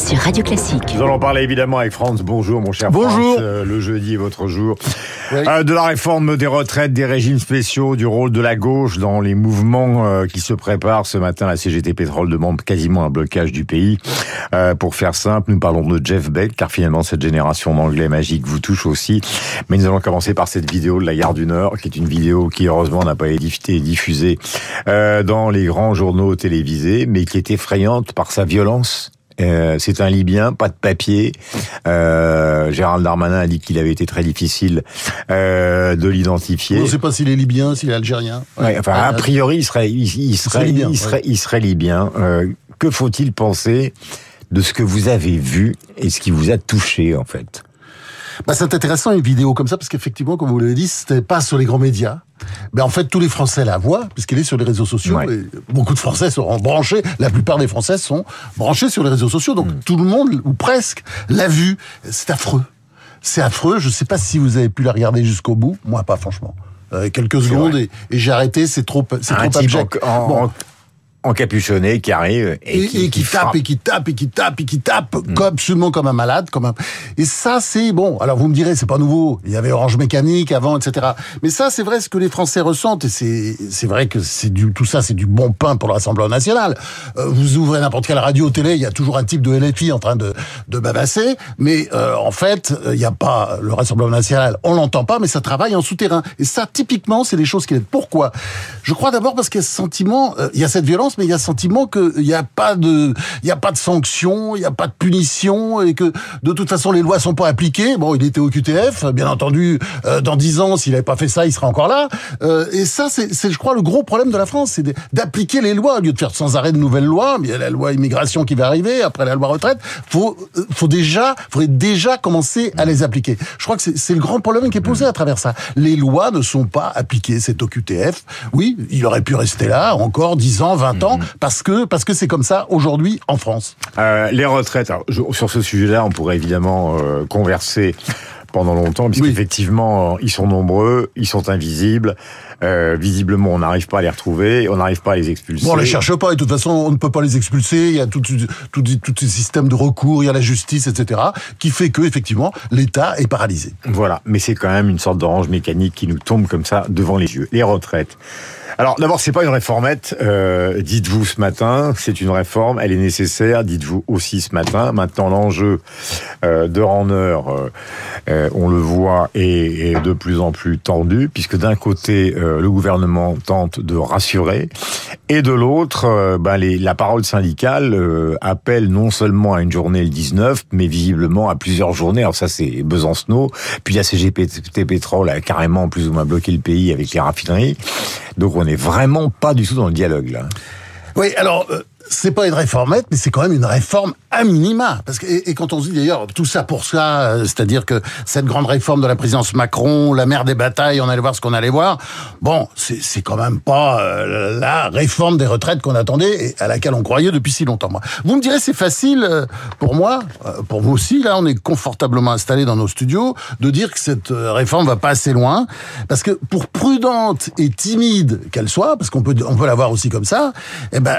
sur Radio Classique. Nous allons parler évidemment avec Franz. Bonjour mon cher Bonjour. Franz. Euh, le jeudi est votre jour. Oui. Euh, de la réforme des retraites, des régimes spéciaux, du rôle de la gauche dans les mouvements euh, qui se préparent. Ce matin, la CGT Pétrole demande quasiment un blocage du pays. Euh, pour faire simple, nous parlons de Jeff Beck, car finalement cette génération d'anglais magique vous touche aussi. Mais nous allons commencer par cette vidéo de la gare du Nord, qui est une vidéo qui heureusement n'a pas été diffusée euh, dans les grands journaux télévisés, mais qui est effrayante par sa violence euh, c'est un Libyen, pas de papier. Euh, Gérald Darmanin a dit qu'il avait été très difficile euh, de l'identifier. On ne sait pas s'il est libyen, s'il est algérien. Ouais, enfin, a priori, il serait, il, il serait, libyen, il serait, il serait libyen. Euh, que faut-il penser de ce que vous avez vu et ce qui vous a touché en fait? Bah, c'est intéressant une vidéo comme ça parce qu'effectivement, comme vous l'avez dit, c'était pas sur les grands médias. Mais en fait, tous les Français la voient puisqu'elle est sur les réseaux sociaux. Ouais. Et beaucoup de Français seront branchés. La plupart des Français sont branchés sur les réseaux sociaux. Donc Mm. tout le monde ou presque l'a vu. C'est affreux. C'est affreux. Je sais pas si vous avez pu la regarder jusqu'au bout. Moi, pas franchement. Euh, quelques secondes et, et j'ai arrêté. C'est trop, c'est trop abject. en, en- Bon. En- encapuchonné qui arrive et, et, et qui, tape et qui tape et qui tape et qui tape Mm. comme absolument comme un malade comme un et ça c'est bon. Alors vous me direz c'est pas nouveau. Il y avait Orange Mécanique avant etc mais ça c'est vrai ce que les Français ressentent et c'est c'est vrai que c'est du tout ça c'est du bon pain pour le Rassemblement National Euh, vous ouvrez n'importe quelle radio télé il y a toujours un type de LFI en train de de bavasser mais euh, en fait euh, il n'y a pas le Rassemblement National on l'entend pas mais ça travaille en souterrain. Et ça typiquement c'est les choses qui pourquoi? Je crois d'abord parce qu'il y a ce sentiment euh, il y a cette violence mais il y a ce sentiment qu'il n'y a pas de il y a pas de sanction il n'y a pas de punition et que de toute façon les lois sont pas appliquées. Bon il était au QTF bien entendu euh, dans dix ans s'il avait pas fait ça il serait encore là. Euh, et ça c'est je crois le gros problème de la France c'est d'appliquer les lois. Au lieu de faire sans arrêt de nouvelles lois mais il y a la loi immigration qui va arriver après la loi retraite faut euh, faut déjà faudrait déjà commencer à les appliquer. Je crois que c'est le grand problème qui est posé à travers ça. Les lois ne sont pas appliquées. C'est au QTF oui il aurait pu rester là encore 10 ans 20 ans parce que parce que c'est comme ça aujourd'hui en France Euh, les retraites. Alors, je- sur ce sujet-là, on pourrait évidemment euh, converser pendant longtemps, puisqu'effectivement, ils sont nombreux, ils sont invisibles. Euh, visiblement, on n'arrive pas à les retrouver, on n'arrive pas à les expulser. Bon, on les cherche pas, et de toute façon, on ne peut pas les expulser, il y a tout, tout, tout, ces systèmes de recours, il y a la justice, etc., qui fait que, effectivement, l'État est paralysé. Voilà, mais c'est quand même une sorte d'orange mécanique qui nous tombe comme ça devant les yeux. Les retraites. Alors d'abord, c'est pas une réformette, euh, dites-vous ce matin, c'est une réforme, elle est nécessaire, dites-vous aussi ce matin. Maintenant, l'enjeu euh, d'heure en heure, euh, euh, on le voit, est, de plus en plus tendu, puisque d'un côté, le gouvernement tente de rassurer, et de l'autre, ben, la parole syndicale appelle non seulement à une journée le 19, mais visiblement à plusieurs journées. Alors ça, c'est Besancenot. Puis la CGT Pétrole a carrément plus ou moins bloqué le pays avec les raffineries. Donc on n'est vraiment pas du tout dans le dialogue là. Oui, alors, euh, c'est pas une réformette, mais c'est quand même une réforme à minima. Parce que, et, et quand on se dit d'ailleurs, tout ça pour ça, euh, c'est-à-dire que cette grande réforme de la présidence Macron, la mère des batailles, on allait voir ce qu'on allait voir, bon, c'est c'est quand même pas euh, la réforme des retraites qu'on attendait et à laquelle on croyait depuis si longtemps. Moi. Vous me direz, c'est facile euh, pour moi, euh, pour vous aussi, là, on est confortablement installés dans nos studios, de dire que cette réforme va pas assez loin, parce que pour prudente et timide qu'elle soit, parce qu'on peut, on peut la voir aussi comme ça, eh ben,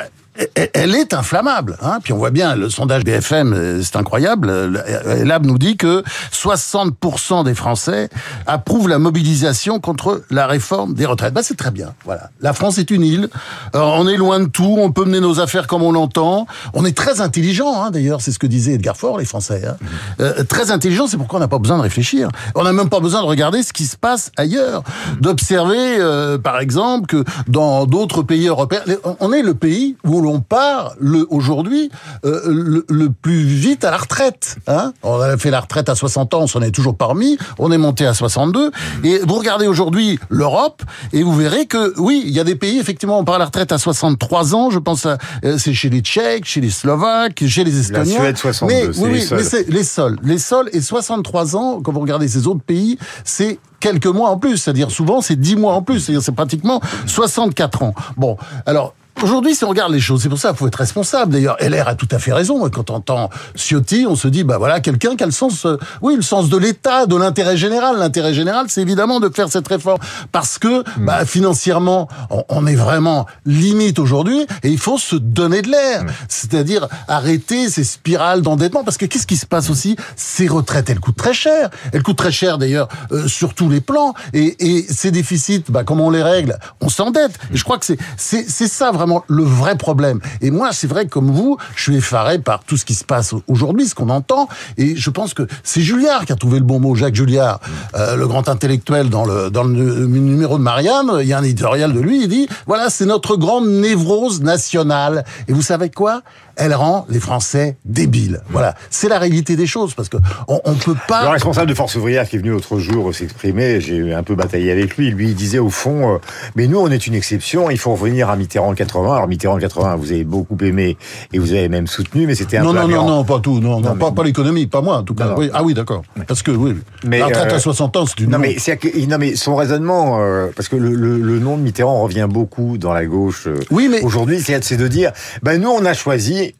elle- est inflammable. Hein Puis on voit bien, le sondage BFM, euh, c'est incroyable. Le- Lab nous dit que 60% des Français approuvent la mobilisation contre la réforme des retraites. Bah, c'est très bien. Voilà. La France est une île. Euh, on est loin de tout. On peut mener nos affaires comme on l'entend. On est très intelligent, hein, d'ailleurs. C'est ce que disait Edgar Faure, les Français. Hein. Euh, très intelligent, c'est pourquoi on n'a pas besoin de réfléchir. On n'a même pas besoin de regarder ce qui se passe ailleurs. D'observer, euh, par exemple, que dans d'autres pays européens, on est le pays où l'on part aujourd'hui euh, le, le plus vite à la retraite. Hein on a fait la retraite à 60 ans, on s'en est toujours parmi. On est monté à 62. Et vous regardez aujourd'hui l'Europe et vous verrez que oui, il y a des pays effectivement on part à la retraite à 63 ans. Je pense à euh, c'est chez les Tchèques, chez les Slovaques, chez les Estoniens. Suède, 62, Mais, oui, les oui, seuls. mais c'est les sols. Les sols et 63 ans, quand vous regardez ces autres pays, c'est quelques mois en plus. C'est-à-dire souvent c'est 10 mois en plus. C'est-à-dire c'est pratiquement 64 ans. Bon, alors aujourd'hui, si on regarde les choses, c'est pour ça qu'il faut être responsable. D'ailleurs, LR a tout à fait raison. Quand on entend Ciotti, on se dit, bah voilà, quelqu'un qui a le sens, euh, oui, le sens de l'État, de l'intérêt général. L'intérêt général, c'est évidemment de faire cette réforme parce que, Hmm. bah, financièrement, on, on est vraiment limite aujourd'hui et il faut se donner de l'air. C'est-à-dire arrêter ces spirales d'endettement parce que qu'est-ce qui se passe aussi? Ces retraites, elles coûtent très cher. Elles coûtent très cher d'ailleurs euh, sur tous les plans et, et ces déficits, bah, comment on les règle? On s'endette. Et je crois que c'est c'est c'est ça vraiment le vrai problème. Et moi, c'est vrai comme vous, je suis effaré par tout ce qui se passe aujourd'hui, ce qu'on entend. Et je pense que c'est Julliard qui a trouvé le bon mot, Jacques Julliard, euh, le grand intellectuel dans le dans le numéro de Marianne. Il y a un éditorial de lui. Il dit voilà, c'est notre grande névrose nationale. Et vous savez quoi? Elle rend les Français débiles. Voilà, c'est la réalité des choses parce que on, on peut pas. Le responsable de Force ouvrière qui est venu l'autre jour s'exprimer, j'ai un peu bataillé avec lui. Lui, il disait au fond, euh, mais nous, on est une exception. Il faut revenir à Mitterrand 80. Alors Mitterrand 80, vous avez beaucoup aimé et vous avez même soutenu, mais c'était un non, peu non, non, non, pas tout, non, non, mais- pas, pas l'économie, pas moi en tout cas. Non, non. Oui, ah oui, d'accord. Parce que oui, Mais, la retraite euh, à 60 ans, c'est une Non mais, c'est que- non mais son raisonnement, euh, parce que le, le- le nom de Mitterrand revient beaucoup dans la gauche euh, Oui, mais- aujourd'hui, c'est de dire, ben nous on a choisi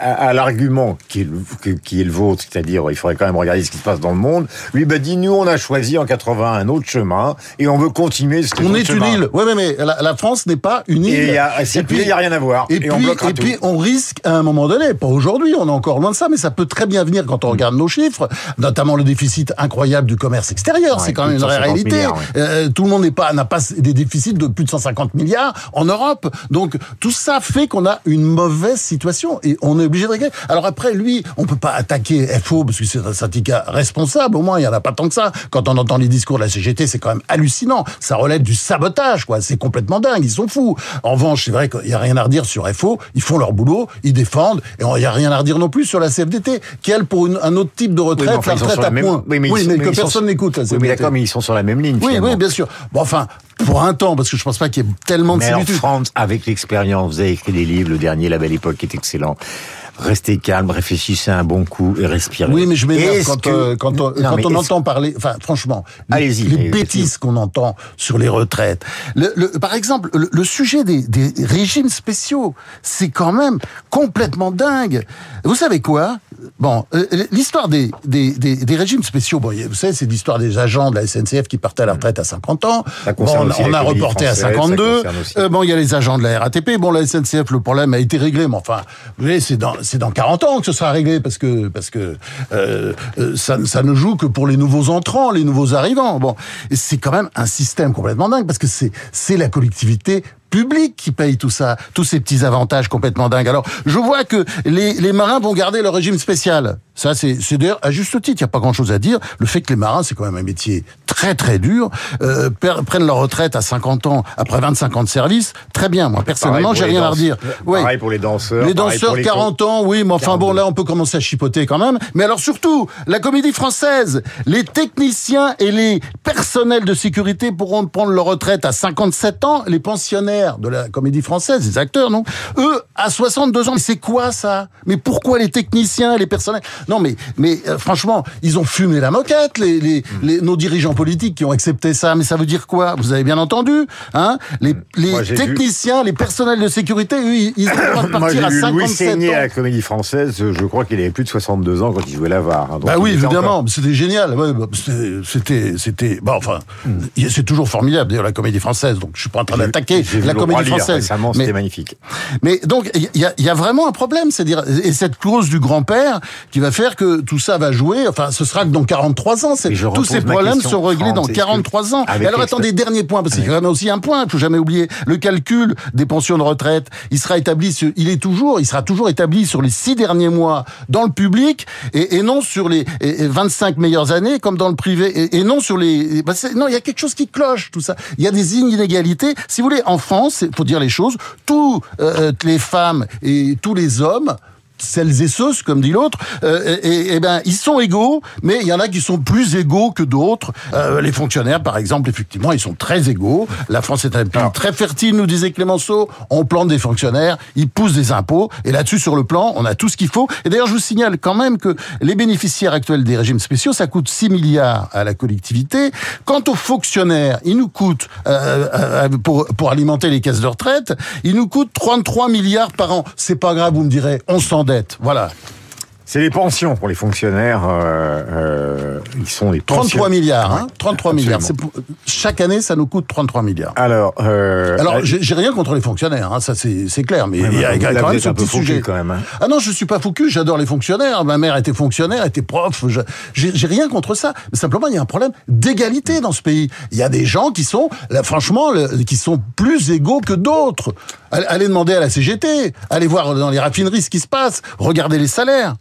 à, à l'argument qui est, le, que- qui est le vôtre, c'est-à-dire il faudrait quand même regarder ce qui se passe dans le monde. Lui ben dit nous on a choisi en 80 un autre chemin et on veut continuer. cet On est une île. Ouais, mais, mais la, la France n'est pas une île. Et y a, puis, il y a rien à voir. Et, Et, puis, on bloquera et tout. puis, on risque à un moment donné, pas aujourd'hui, on est encore loin de ça, mais ça peut très bien venir quand on regarde nos chiffres, notamment le déficit incroyable du commerce extérieur. Ouais, c'est quand même une vraie 150 réalité. milliards, ouais. Euh, tout le monde n'est pas n'a pas des déficits de plus de 150 milliards en Europe. Donc tout ça fait qu'on a une mauvaise situation et on est obligé de régler. Alors après, lui, on peut pas attaquer FO parce que c'est un syndicat responsable. Au moins, il y en a pas tant que ça. Quand on entend les discours de la CGT, c'est quand même hallucinant. Ça relève du sabotage, quoi. C'est complètement dingue. Ils sont fous. En revanche, c'est vrai qu'il y a rien à redire sur FO. Ils font leur boulot, ils défendent, et il y a rien à redire non plus sur la CFDT, qui elle pour une- un autre type de Oui, retraite, enfin, la sont retraite à même- point. Oui, mais, que mais personne n'écoute Oui, mais d'accord, mais ils sont sur la même ligne. Oui, finalement. oui, bien sûr. Bon, enfin, pour un temps, parce que je pense pas qu'il y ait tellement de Mais similitudes. Franz, avec l'expérience, vous avez écrit des livres, le dernier, La Belle Époque, qui est excellent. Restez calme, réfléchissez un bon coup et respirez. Oui, mais je m'énerve Est-ce quand, que- euh, quand, on- Non, quand mais on est-ce- entend parler. Enfin, franchement, les- Allez-y, les bêtises qu'on entend sur les retraites. Le, le- par exemple, le, le sujet des, des régimes spéciaux, c'est quand même complètement dingue. Vous savez quoi? Bon, euh, l'histoire des, des, des, des régimes spéciaux, bon, vous savez, c'est l'histoire des agents de la SNCF qui partaient à la retraite à 50 ans. Ça Bon, on, a reporté à Française, ça 52. concerne aussi. Euh, bon, il y a les agents de la RATP. Bon, la SNCF, le problème a été réglé, mais enfin, vous voyez, c'est dans, c'est dans 40 ans que ce sera réglé parce que, parce que euh, euh, ça, ne joue que pour les nouveaux entrants, les nouveaux arrivants. Bon, c'est quand même un système complètement dingue parce que c'est, c'est la collectivité publique qui paye tout ça, tous ces petits avantages complètement dingues. Alors, je vois que les, les marins vont garder leur régime spécial. Ça, c'est d'ailleurs à juste titre. Il n'y a pas grand-chose à dire. Le fait que les marins, c'est quand même un métier très très dur, euh, prennent leur retraite à 50 ans après 25 ans de service, très bien. Moi, personnellement, j'ai rien à redire. Ouais. Pareil pour les danseurs. Les danseurs, les 40 ans, oui, mais enfin bon, 42. là, on peut commencer à chipoter quand même. Mais alors surtout, la comédie française, les techniciens et les personnels de sécurité pourront prendre leur retraite à 57 ans, les pensionnaires de la comédie française, les acteurs, non Eux, à 62 ans. Mais c'est quoi ça? Mais pourquoi les techniciens les personnels? Non, mais, mais euh, franchement, ils ont fumé la moquette, les, les, les- nos dirigeants politiques qui ont accepté ça. Mais ça veut dire quoi? Vous avez bien entendu hein? Les, les Moi, j'ai vu- techniciens, les personnels de sécurité, eux, ils, ont le droit de Moi, partir j'ai à vu Louis 57 Seigné à ans. la Comédie Française. Je crois qu'il avait plus de 62 ans quand il jouait l'avare. hein. Bah oui, évidemment, encore- c'était génial. Ouais, bah, c'était, c'était. Bah enfin, c'est toujours formidable d'ailleurs la comédie française. Donc je suis pas en train d'attaquer la comédie Lear française. Récemment, c'était magnifique. Mais donc, il y a, il y a vraiment un problème, c'est-à-dire, et cette clause du grand-père qui va faire que tout ça va jouer, enfin, ce sera que dans 43 ans, tous ces problèmes seront Franck, dans est-ce que 43 ans. Et alors, attendez, dernier point, parce qu'il y a quand même aussi un point, il faut jamais oublier, le calcul des pensions de retraite, il sera établi, sur, il est toujours, il sera toujours établi sur les six derniers mois dans le public, et, et non sur les et- et 25 meilleures années, comme dans le privé, et, non sur les, bah, non, il y a quelque chose qui cloche, tout ça. Il y a des inégalités. Si vous voulez, en France, il faut dire les choses, tous euh, les femmes et tous les hommes celles et ceux, comme dit l'autre, euh, et, et, ben ils sont égaux, mais il y en a qui sont plus égaux que d'autres. Euh, les fonctionnaires, par exemple, effectivement, ils sont très égaux. La France est un pays très fertile, nous disait Clémenceau. On plante des fonctionnaires, ils poussent des impôts, et là-dessus, sur le plan, on a tout ce qu'il faut. Et d'ailleurs, je vous signale quand même que les bénéficiaires actuels des régimes spéciaux, ça coûte 6 milliards à la collectivité. Quant aux fonctionnaires, ils nous coûtent, euh, euh, pour, pour alimenter les caisses de retraite, ils nous coûtent 33 milliards par an. C'est pas grave, vous me direz, on Voilà. C'est les pensions pour les fonctionnaires. Euh, euh, ils sont les 33 milliards, hein 33 milliards. Pour, chaque année, ça nous coûte 33 milliards. Alors, euh, alors, j'ai rien contre les fonctionnaires, hein, ça c'est clair, mais il y a, quand même ce petit sujet. Quand même, hein. Ah non, je suis pas foucu, j'adore les fonctionnaires. Ma mère était fonctionnaire, était prof. J'ai rien contre ça. Mais simplement, il y a un problème d'égalité dans ce pays. Il y a des gens qui sont, là, franchement, le, qui sont plus égaux que d'autres. Allez demander à la CGT, allez voir dans les raffineries ce qui se passe, regardez les salaires.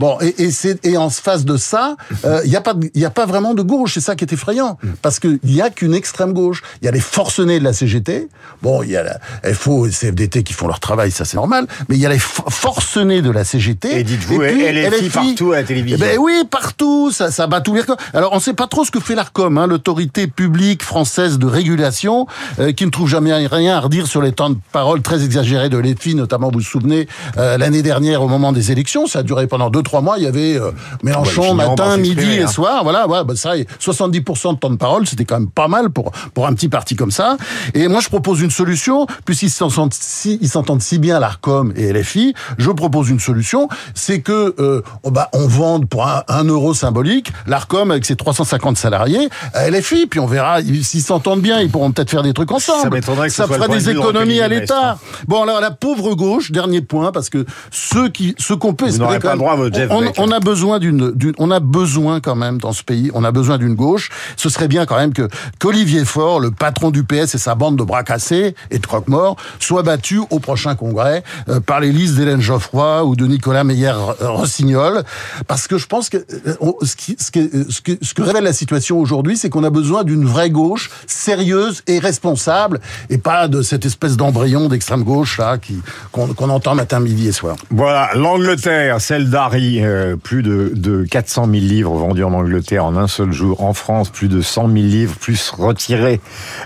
Bon, et, et, c'est, et en face de ça, il euh, n'y a, pas, y a pas vraiment de gauche. C'est ça qui est effrayant. Parce qu'il n'y a qu'une extrême gauche. Il y a les forcenés de la CGT. Bon, il y a la FO et CFDT qui font leur travail, ça c'est normal. Mais il y a les forcenés de la CGT. Et dites-vous, LFI, partout à la télévision. Eh ben oui, partout. Ça, ça bat tous les Alors, on ne sait pas trop ce que fait l'ARCOM, hein, l'autorité publique française de régulation, euh, qui ne trouve jamais rien à redire sur les temps de parole très exagérés de LFI, notamment, vous vous souvenez, euh, l'année dernière, au moment des élections. Ça a duré pendant deux, trois mois, il y avait euh, Mélenchon matin, midi et hein. soir. Voilà, voilà bah ça, 70% de temps de parole, c'était quand même pas mal pour pour un petit parti comme ça. Et moi, je propose une solution, puisqu'ils s'entendent si, ils s'entendent si bien l'Arcom et LFI. Je propose une solution, c'est que euh, oh, bah, on vende pour un, euro symbolique l'Arcom avec ses 350 salariés à LFI, puis on verra s'ils s'entendent bien, ils pourront peut-être faire des trucs ensemble. Ça, ça fera des économies à l'État. Bon, alors la pauvre gauche, dernier point, parce que ceux qui, ceux qu'on peut espérer quand même, on, a besoin d'une, on a besoin quand même dans ce pays, on a besoin d'une gauche. Ce serait bien quand même que qu'Olivier Faure, le patron du PS et sa bande de bras cassés et de croque-morts, soient battus au prochain congrès euh, par les listes d'Hélène Geoffroy ou de Nicolas Meyer-Rossignol, parce que je pense que euh, ce, qui, ce, que, ce, que, révèle la situation aujourd'hui, c'est qu'on a besoin d'une vraie gauche sérieuse et responsable, et pas de cette espèce d'embryon d'extrême gauche là qui qu'on entend matin, midi et soir. Voilà, l'Angleterre, celle d'Harry euh, plus de, de 400 000 livres vendus en Angleterre en un seul jour. En France, plus de 100 000 livres, plus retirés,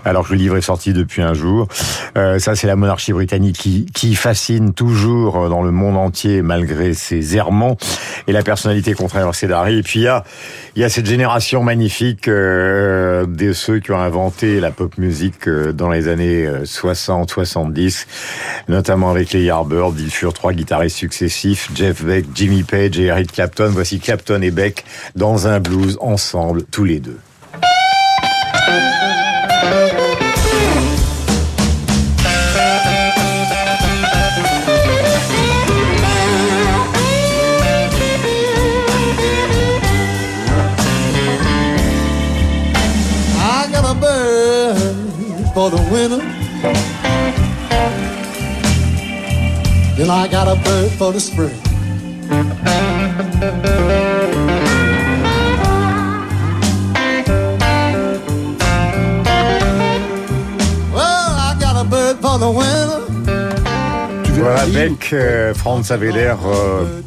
alors que le livre est sorti depuis un jour. Euh, ça, c'est la monarchie britannique qui, fascine toujours euh, dans le monde entier, malgré ses errements. Et la personnalité controversée d'Harry. Et puis, il y a, cette génération magnifique euh, de ceux qui ont inventé la pop musique dans les années 60, 70, notamment avec les Yardbirds. Ils furent trois guitaristes successifs, Jeff Beck, Jimmy Page, et Eric Clapton. Voici Clapton et Beck dans un blues ensemble, tous les deux. For the winter. Then I got a bird for the spring. Voilà, avec euh, Franz avait l'air euh,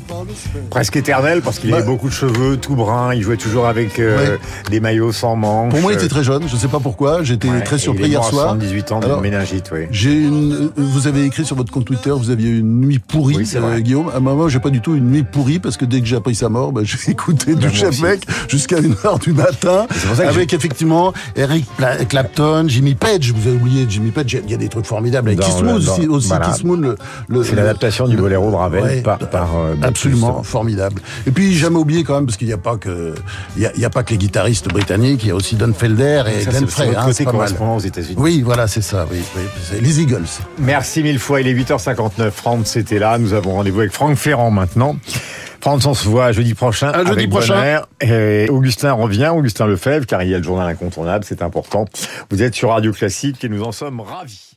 presque éternel parce qu'il avait bah. beaucoup de cheveux, tout brun. Il jouait toujours avec euh, des maillots sans manches. Pour moi, il était très jeune. Je ne sais pas pourquoi. J'étais très surpris hier soir. 78 ans de méningite, oui. J'ai une. Vous avez écrit sur votre compte Twitter, vous aviez une nuit pourrie, oui, Guillaume. À moi, j'ai pas du tout une nuit pourrie parce que dès que j'ai appris sa mort, bah, j'ai écouté du chef mec jusqu'à 1h du matin. Avec effectivement Eric Clapton, Jimmy Page. Vous avez oublié Jimmy Page. Il y a des trucs formidables avec Kiss Moon aussi. aussi Kiss Moon, le, c'est l'adaptation du boléro de Ravel par, par absolument formidable. Et puis jamais oublié quand même parce qu'il n'y a pas que il y a, pas que les guitaristes britanniques, il y a aussi Don Felder et Glenn Frey. Hein, côté correspondant aux États-Unis. Oui, voilà, c'est ça. Oui, les Eagles. Merci mille fois. Il est 8h59. Franck, c'était là. Nous avons rendez-vous avec Franck Ferrand maintenant. Franck, on se voit jeudi prochain. À jeudi prochain. Et Augustin revient, Augustin Lefebvre, car il y a le journal incontournable, c'est important. Vous êtes sur Radio Classique et nous en sommes ravis.